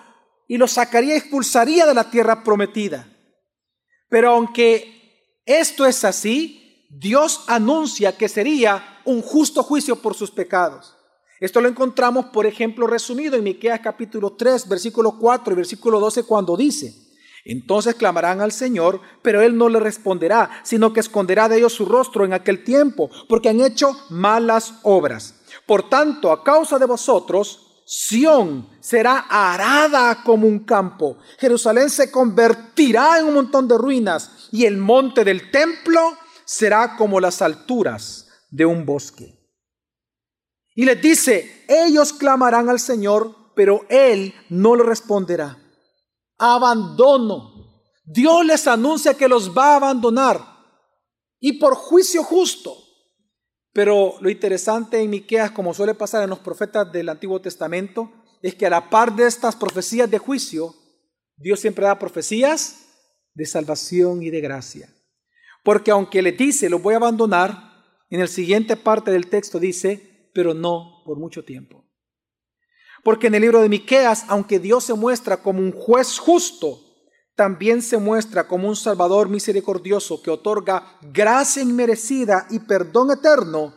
y lo sacaría expulsaría de la tierra prometida. Pero aunque esto es así, Dios anuncia que sería un justo juicio por sus pecados. Esto lo encontramos, por ejemplo, resumido en Miqueas capítulo 3, versículo 4 y versículo 12 cuando dice: Entonces clamarán al Señor, pero él no le responderá, sino que esconderá de ellos su rostro en aquel tiempo, porque han hecho malas obras. Por tanto, a causa de vosotros, Sión será arada como un campo. Jerusalén se convertirá en un montón de ruinas y el monte del templo será como las alturas de un bosque. Y les dice, ellos clamarán al Señor, pero Él no le responderá. Abandono. Dios les anuncia que los va a abandonar y por juicio justo. Pero lo interesante en Miqueas, como suele pasar en los profetas del Antiguo Testamento, es que a la par de estas profecías de juicio, Dios siempre da profecías de salvación y de gracia. Porque aunque le dice, lo voy a abandonar, en el siguiente parte del texto dice, pero no por mucho tiempo. Porque en el libro de Miqueas, aunque Dios se muestra como un juez justo, también se muestra como un Salvador misericordioso que otorga gracia inmerecida y perdón eterno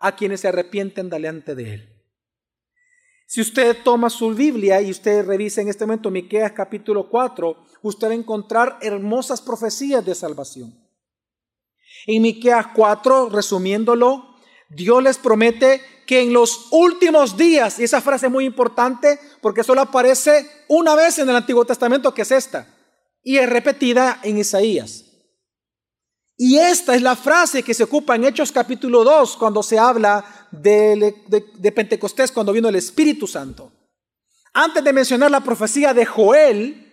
a quienes se arrepienten delante de Él. Si usted toma su Biblia y usted revisa en este momento Miqueas capítulo 4, usted va a encontrar hermosas profecías de salvación. En Miqueas 4, resumiéndolo, Dios les promete que en los últimos días, y esa frase es muy importante porque solo aparece una vez en el Antiguo Testamento, que es esta, y es repetida en Isaías. Y esta es la frase que se ocupa en Hechos capítulo 2 cuando se habla de, Pentecostés, cuando vino el Espíritu Santo. Antes de mencionar la profecía de Joel,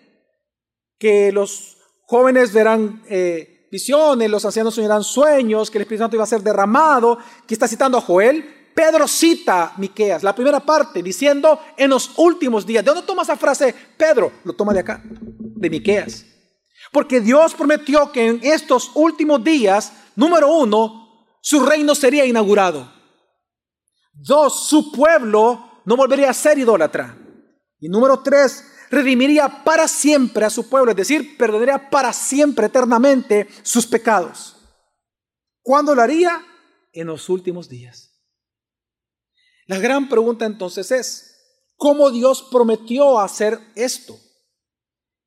que los jóvenes verán eh, visiones, los ancianos soñarán sueños, que el Espíritu Santo iba a ser derramado, que está citando a Joel, Pedro cita Miqueas, la primera parte, diciendo en los últimos días. ¿De dónde toma esa frase Pedro? Lo toma de acá, de Miqueas. Porque Dios prometió que en estos últimos días, número uno, su reino sería inaugurado. Dos, su pueblo no volvería a ser idólatra. Y número tres, redimiría para siempre a su pueblo, es decir, perdonaría para siempre, eternamente, sus pecados. ¿Cuándo lo haría? En los últimos días. La gran pregunta entonces es, ¿cómo Dios prometió hacer esto?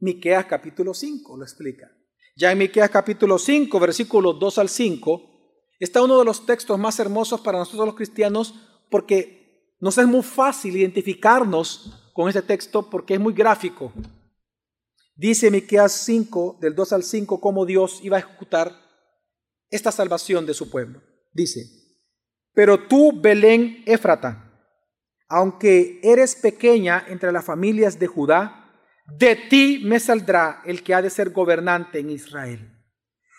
Miqueas capítulo 5 lo explica. Ya en Miqueas capítulo 5, versículos 2 al 5, está uno de los textos más hermosos para nosotros los cristianos porque nos es muy fácil identificarnos con ese texto porque es muy gráfico. Dice Miqueas 5, del 2 al 5, cómo Dios iba a ejecutar esta salvación de su pueblo. Dice, pero tú, Belén Éfrata, aunque eres pequeña entre las familias de Judá, de ti me saldrá el que ha de ser gobernante en Israel.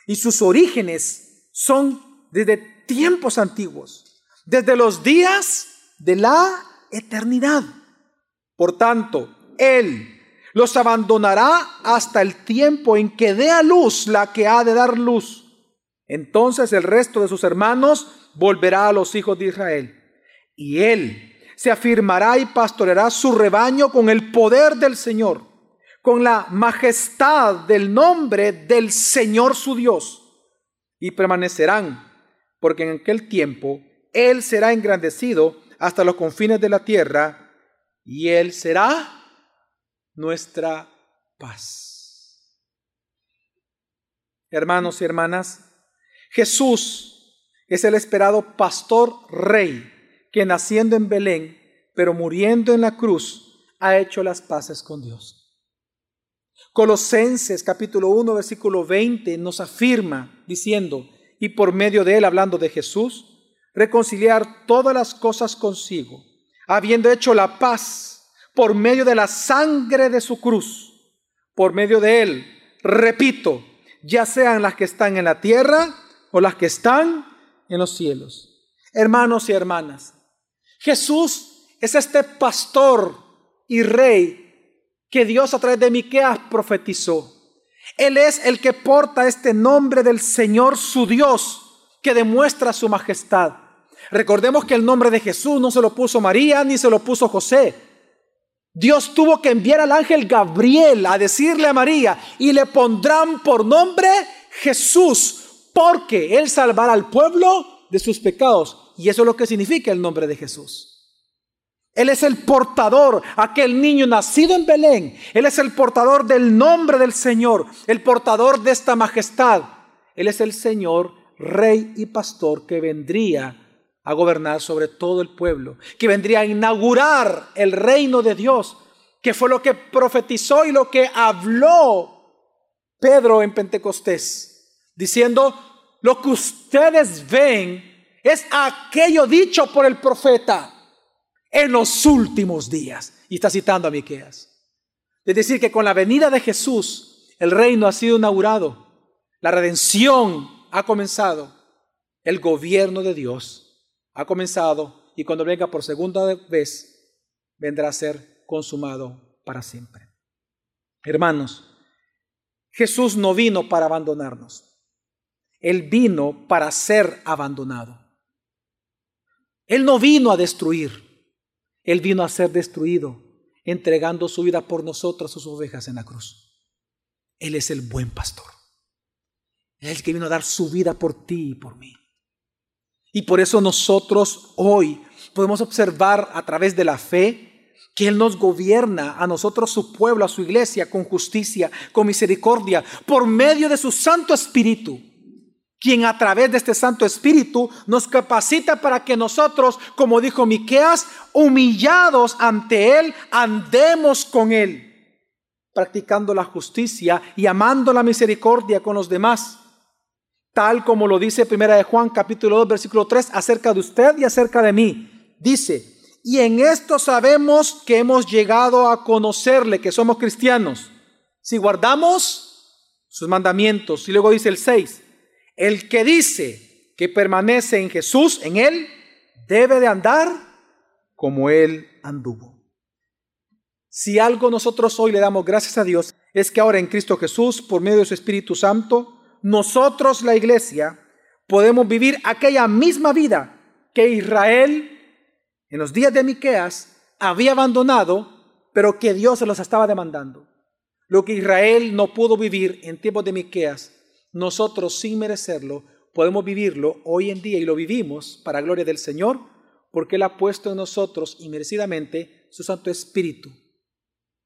Y sus orígenes son desde tiempos antiguos, desde los días de la eternidad. Por tanto, Él los abandonará hasta el tiempo en que dé a luz la que ha de dar luz. Entonces el resto de sus hermanos volverá a los hijos de Israel. Y Él se afirmará y pastoreará su rebaño con el poder del Señor con la majestad del nombre del Señor su Dios, y permanecerán, porque en aquel tiempo Él será engrandecido hasta los confines de la tierra, y Él será nuestra paz. Hermanos y hermanas, Jesús es el esperado pastor rey que naciendo en Belén, pero muriendo en la cruz, ha hecho las paces con Dios. Colosenses capítulo 1 versículo 20 nos afirma diciendo, y por medio de él, hablando de Jesús, reconciliar todas las cosas consigo, habiendo hecho la paz por medio de la sangre de su cruz, por medio de él, repito, ya sean las que están en la tierra o las que están en los cielos. Hermanos y hermanas, Jesús es este pastor y rey que Dios a través de Miqueas profetizó. Él es el que porta este nombre del Señor su Dios, que demuestra su majestad. Recordemos que el nombre de Jesús no se lo puso María ni se lo puso José. Dios tuvo que enviar al ángel Gabriel a decirle a María, y le pondrán por nombre Jesús, porque Él salvará al pueblo de sus pecados. Y eso es lo que significa el nombre de Jesús. Él es el portador, aquel niño nacido en Belén. Él es el portador del nombre del Señor, el portador de esta majestad. Él es el Señor, rey y pastor que vendría a gobernar sobre todo el pueblo, que vendría a inaugurar el reino de Dios, que fue lo que profetizó y lo que habló Pedro en Pentecostés, diciendo, lo que ustedes ven es aquello dicho por el profeta en los últimos días. Y está citando a Miqueas. Es decir, que con la venida de Jesús, el reino ha sido inaugurado, la redención ha comenzado, el gobierno de Dios ha comenzado y cuando venga por segunda vez, vendrá a ser consumado para siempre. Hermanos, Jesús no vino para abandonarnos. Él vino para ser abandonado. Él no vino a destruir. Él vino a ser destruido, entregando su vida por nosotros, sus ovejas en la cruz. Él es el buen pastor. Él es el que vino a dar su vida por ti y por mí. Y por eso nosotros hoy podemos observar a través de la fe que Él nos gobierna a nosotros, su pueblo, a su iglesia, con justicia, con misericordia, por medio de su Santo Espíritu, quien a través de este Santo Espíritu nos capacita para que nosotros, como dijo Miqueas, humillados ante Él, andemos con Él, practicando la justicia y amando la misericordia con los demás tal como lo dice Primera de Juan capítulo 2 versículo 3 acerca de usted y acerca de mí. Dice, y en esto sabemos que hemos llegado a conocerle, que somos cristianos, si guardamos sus mandamientos. Y luego dice el 6, el que dice que permanece en Jesús, en él, debe de andar como él anduvo. Si algo nosotros hoy le damos gracias a Dios, es que ahora en Cristo Jesús, por medio de su Espíritu Santo, nosotros la iglesia podemos vivir aquella misma vida que Israel en los días de Miqueas había abandonado, pero que Dios se los estaba demandando. Lo que Israel no pudo vivir en tiempos de Miqueas, nosotros sin merecerlo podemos vivirlo hoy en día y lo vivimos para gloria del Señor, porque Él ha puesto en nosotros inmerecidamente su Santo Espíritu,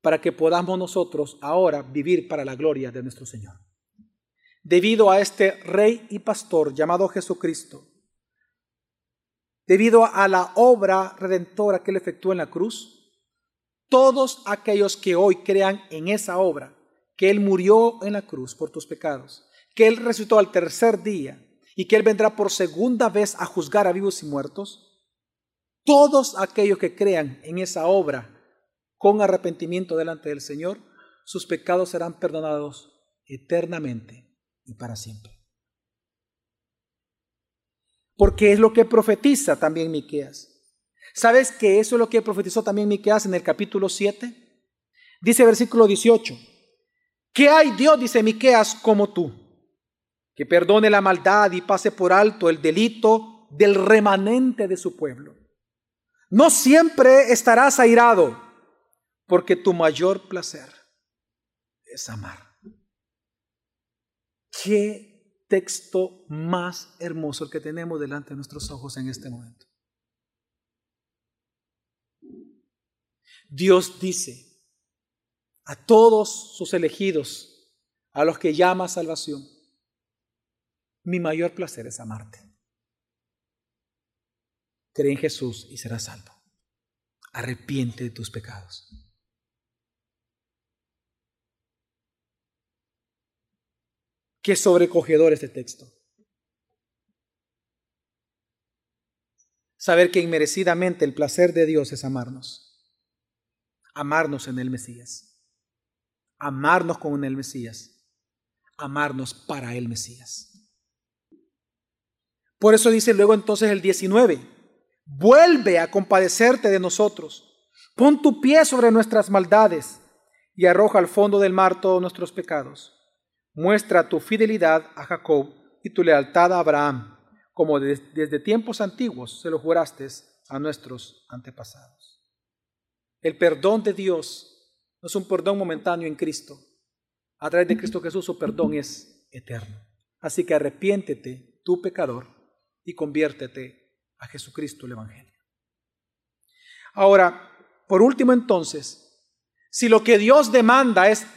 para que podamos nosotros ahora vivir para la gloria de nuestro Señor. Debido a este rey y pastor llamado Jesucristo, debido a la obra redentora que él efectuó en la cruz, todos aquellos que hoy crean en esa obra, que él murió en la cruz por tus pecados, que él resucitó al tercer día y que él vendrá por segunda vez a juzgar a vivos y muertos, todos aquellos que crean en esa obra con arrepentimiento delante del Señor, sus pecados serán perdonados eternamente y para siempre. Porque es lo que profetiza también Miqueas. ¿Sabes que eso es lo que profetizó también Miqueas en el capítulo 7? Dice versículo 18. ¿Qué hay Dios, dice Miqueas, como tú? Que perdone la maldad y pase por alto el delito del remanente de su pueblo. No siempre estarás airado, porque tu mayor placer es amar. Qué texto más hermoso el que tenemos delante de nuestros ojos en este momento. Dios dice a todos sus elegidos, a los que llama salvación, mi mayor placer es amarte. Cree en Jesús y serás salvo. Arrepiente de tus pecados. Qué sobrecogedor este texto. Saber que inmerecidamente el placer de Dios es amarnos. Amarnos en el Mesías. Amarnos con el Mesías. Amarnos para el Mesías. Por eso dice luego entonces el 19, vuelve a compadecerte de nosotros. Pon tu pie sobre nuestras maldades y arroja al fondo del mar todos nuestros pecados Muestra tu fidelidad a Jacob y tu lealtad a Abraham, como desde tiempos antiguos se lo juraste a nuestros antepasados. El perdón de Dios no es un perdón momentáneo en Cristo. A través de Cristo Jesús su perdón es eterno. Así que arrepiéntete, tu pecador, y conviértete a Jesucristo el Evangelio. Ahora, por último entonces, si lo que Dios demanda es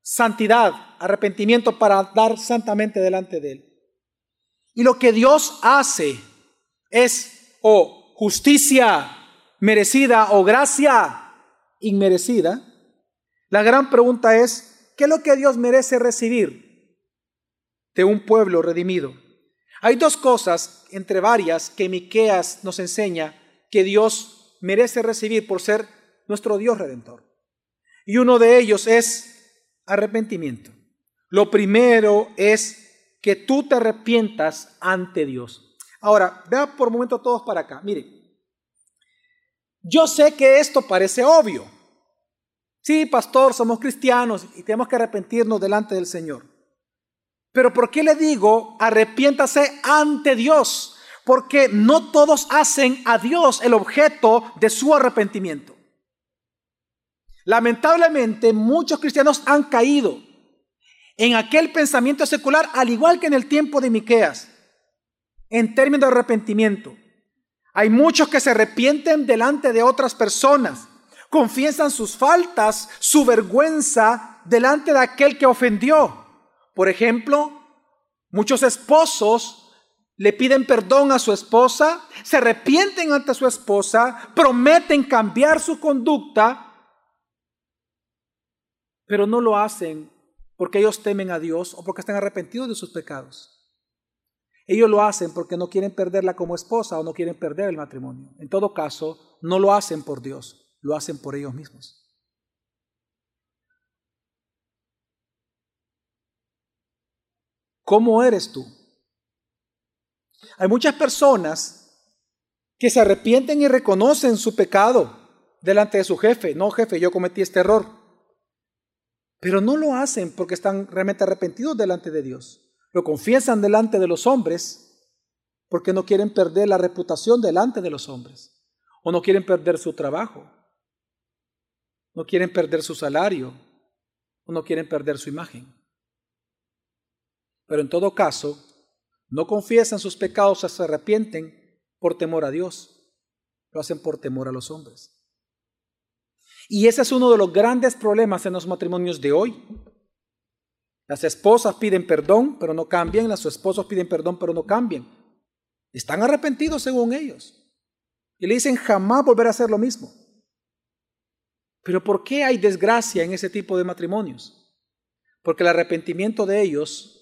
santidad, arrepentimiento para dar santamente delante de Él. Y lo que Dios hace es o justicia merecida o gracia inmerecida. La gran pregunta es, ¿qué es lo que Dios merece recibir de un pueblo redimido? Hay dos cosas, entre varias, que Miqueas nos enseña que Dios merece recibir por ser nuestro Dios redentor. Y uno de ellos es arrepentimiento. Lo primero es que tú te arrepientas ante Dios. Ahora, vea por un momento todos para acá. Mire, yo sé que esto parece obvio. Sí, pastor, somos cristianos y tenemos que arrepentirnos delante del Señor. Pero ¿por qué le digo arrepiéntase ante Dios? Porque no todos hacen a Dios el objeto de su arrepentimiento. Lamentablemente, muchos cristianos han caído en aquel pensamiento secular, al igual que en el tiempo de Miqueas. en términos de arrepentimiento. Hay muchos que se arrepienten delante de otras personas, confiesan sus faltas, su vergüenza delante de aquel que ofendió. Por ejemplo, muchos esposos le piden perdón a su esposa, se arrepienten ante su esposa, prometen cambiar su conducta, pero no lo hacen porque ellos temen a Dios o porque están arrepentidos de sus pecados. Ellos lo hacen porque no quieren perderla como esposa o no quieren perder el matrimonio. En todo caso, no lo hacen por Dios, lo hacen por ellos mismos. ¿Cómo eres tú? Hay muchas personas que se arrepienten y reconocen su pecado delante de su jefe. No, jefe, yo cometí este error. Pero no lo hacen porque están realmente arrepentidos delante de Dios. Lo confiesan delante de los hombres porque no quieren perder la reputación delante de los hombres. O no quieren perder su trabajo. No quieren perder su salario. O no quieren perder su imagen. Pero en todo caso, no confiesan sus pecados o se arrepienten por temor a Dios. Lo hacen por temor a los hombres. Y ese es uno de los grandes problemas en los matrimonios de hoy. Las esposas piden perdón, pero no cambian. Las esposos piden perdón, pero no cambian. Están arrepentidos según ellos. Y le dicen jamás volver a hacer lo mismo. Pero ¿por qué hay desgracia en ese tipo de matrimonios? Porque el arrepentimiento de ellos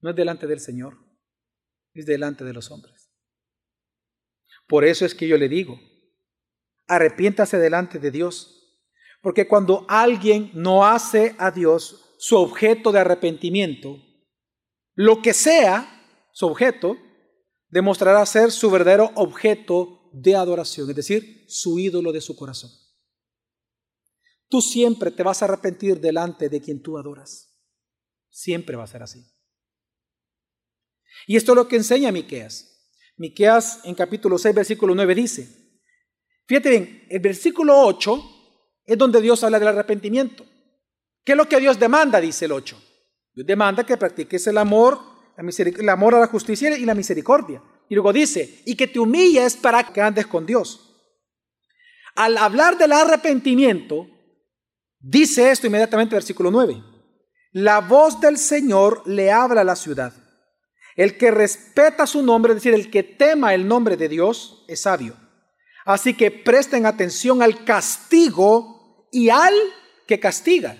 no es delante del Señor es delante de los hombres. Por eso es que yo le digo, arrepiéntase delante de Dios, porque cuando alguien no hace a Dios su objeto de arrepentimiento, lo que sea su objeto, demostrará ser su verdadero objeto de adoración, es decir, su ídolo de su corazón. Tú siempre te vas a arrepentir delante de quien tú adoras. Siempre va a ser así. Y esto es lo que enseña Miqueas. Miqueas en capítulo 6, versículo 9 dice, fíjate bien, el versículo 8 es donde Dios habla del arrepentimiento. ¿Qué es lo que Dios demanda? Dice el 8. Dios demanda que practiques el amor, el amor a la justicia y la misericordia. Y luego dice, y que te humilles para que andes con Dios. Al hablar del arrepentimiento, dice esto inmediatamente, versículo 9. La voz del Señor le habla a la ciudad el que respeta su nombre, es decir, el que tema el nombre de Dios, es sabio. Así que presten atención al castigo y al que castiga.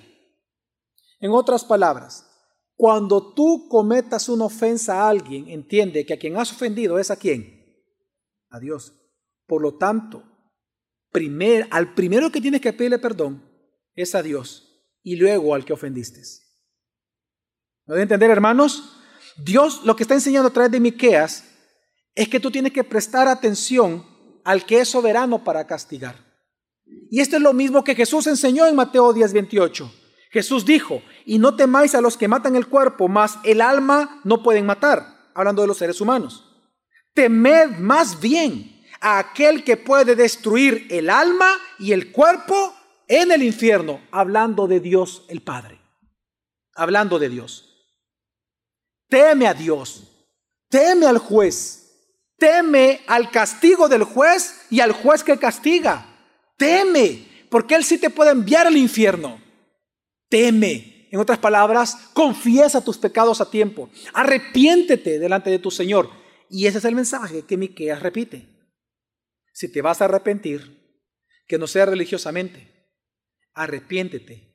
En otras palabras, cuando tú cometas una ofensa a alguien, entiende que a quien has ofendido es a quién? A Dios. Por lo tanto, primer, al primero que tienes que pedirle perdón es a Dios y luego al que ofendiste. ¿No debe entender, hermanos? Dios lo que está enseñando a través de Miqueas es que tú tienes que prestar atención al que es soberano para castigar. Y esto es lo mismo que Jesús enseñó en Mateo 10, 28. Jesús dijo, y no temáis a los que matan el cuerpo, mas el alma no pueden matar, hablando de los seres humanos. Temed más bien a aquel que puede destruir el alma y el cuerpo en el infierno, hablando de Dios el Padre. Hablando de Dios. Teme a Dios, teme al juez, teme al castigo del juez y al juez que castiga. Teme, porque Él sí te puede enviar al infierno. Teme. En otras palabras, confiesa tus pecados a tiempo. Arrepiéntete delante de tu Señor. Y ese es el mensaje que Miqueas repite. Si te vas a arrepentir, que no sea religiosamente, arrepiéntete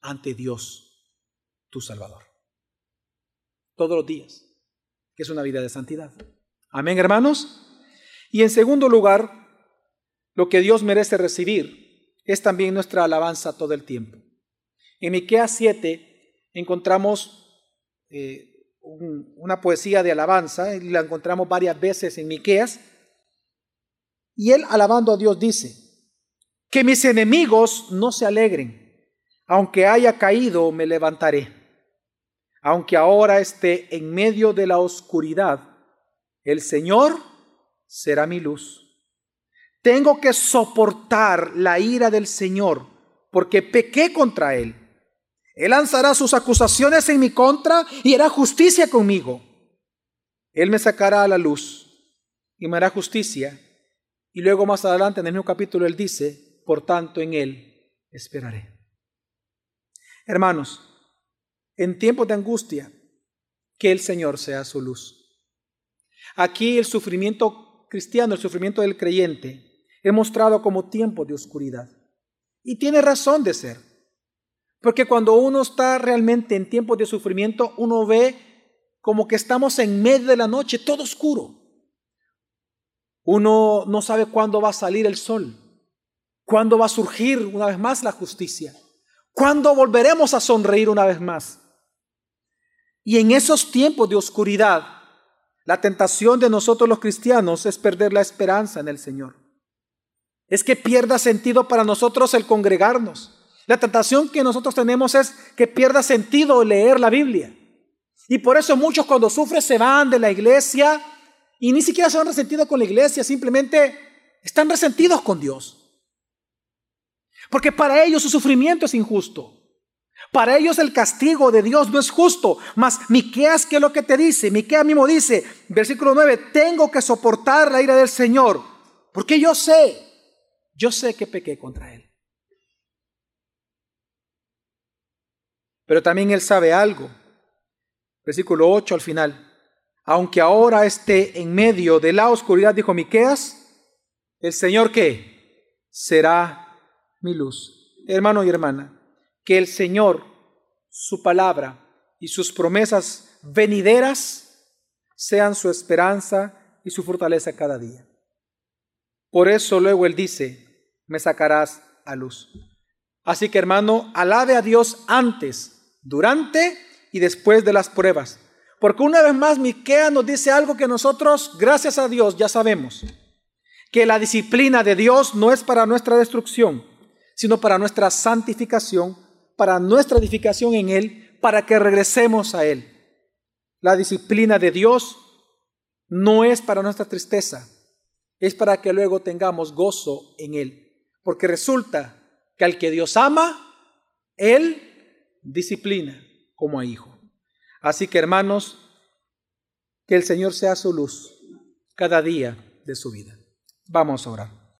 ante Dios, tu Salvador todos los días, que es una vida de santidad. Amén, hermanos. Y en segundo lugar, lo que Dios merece recibir es también nuestra alabanza todo el tiempo. En Miqueas 7 encontramos eh, una poesía de alabanza, y la encontramos varias veces en Miqueas, y él alabando a Dios dice, que mis enemigos no se alegren, aunque haya caído me levantaré aunque ahora esté en medio de la oscuridad, el Señor será mi luz. Tengo que soportar la ira del Señor porque pequé contra Él. Él lanzará sus acusaciones en mi contra y hará justicia conmigo. Él me sacará a la luz y me hará justicia. Y luego más adelante en el mismo capítulo Él dice, por tanto en Él esperaré. Hermanos, en tiempos de angustia, que el Señor sea su luz. Aquí el sufrimiento cristiano, el sufrimiento del creyente, es mostrado como tiempo de oscuridad. Y tiene razón de ser. Porque cuando uno está realmente en tiempos de sufrimiento, uno ve como que estamos en medio de la noche, todo oscuro. Uno no sabe cuándo va a salir el sol, cuándo va a surgir una vez más la justicia, cuándo volveremos a sonreír una vez más. Y en esos tiempos de oscuridad, la tentación de nosotros los cristianos es perder la esperanza en el Señor. Es que pierda sentido para nosotros el congregarnos. La tentación que nosotros tenemos es que pierda sentido leer la Biblia. Y por eso muchos cuando sufren se van de la iglesia y ni siquiera van resentidos con la iglesia, simplemente están resentidos con Dios. Porque para ellos su sufrimiento es injusto. Para ellos el castigo de Dios no es justo. Mas Miqueas, ¿qué es lo que te dice? Miqueas mismo dice, versículo 9, tengo que soportar la ira del Señor, porque yo sé, yo sé que pequé contra él. Pero también Él sabe algo. Versículo 8 al final. Aunque ahora esté en medio de la oscuridad, dijo Miqueas, el Señor que será mi luz. Hermano y hermana, que el Señor, su palabra y sus promesas venideras sean su esperanza y su fortaleza cada día. Por eso luego Él dice, me sacarás a luz. Así que hermano, alabe a Dios antes, durante y después de las pruebas. Porque una vez más Miquea nos dice algo que nosotros, gracias a Dios, ya sabemos. Que la disciplina de Dios no es para nuestra destrucción, sino para nuestra santificación, para nuestra edificación en Él, para que regresemos a Él. La disciplina de Dios no es para nuestra tristeza, es para que luego tengamos gozo en Él. Porque resulta que al que Dios ama, Él disciplina como a hijo. Así que hermanos, que el Señor sea su luz cada día de su vida. Vamos a orar.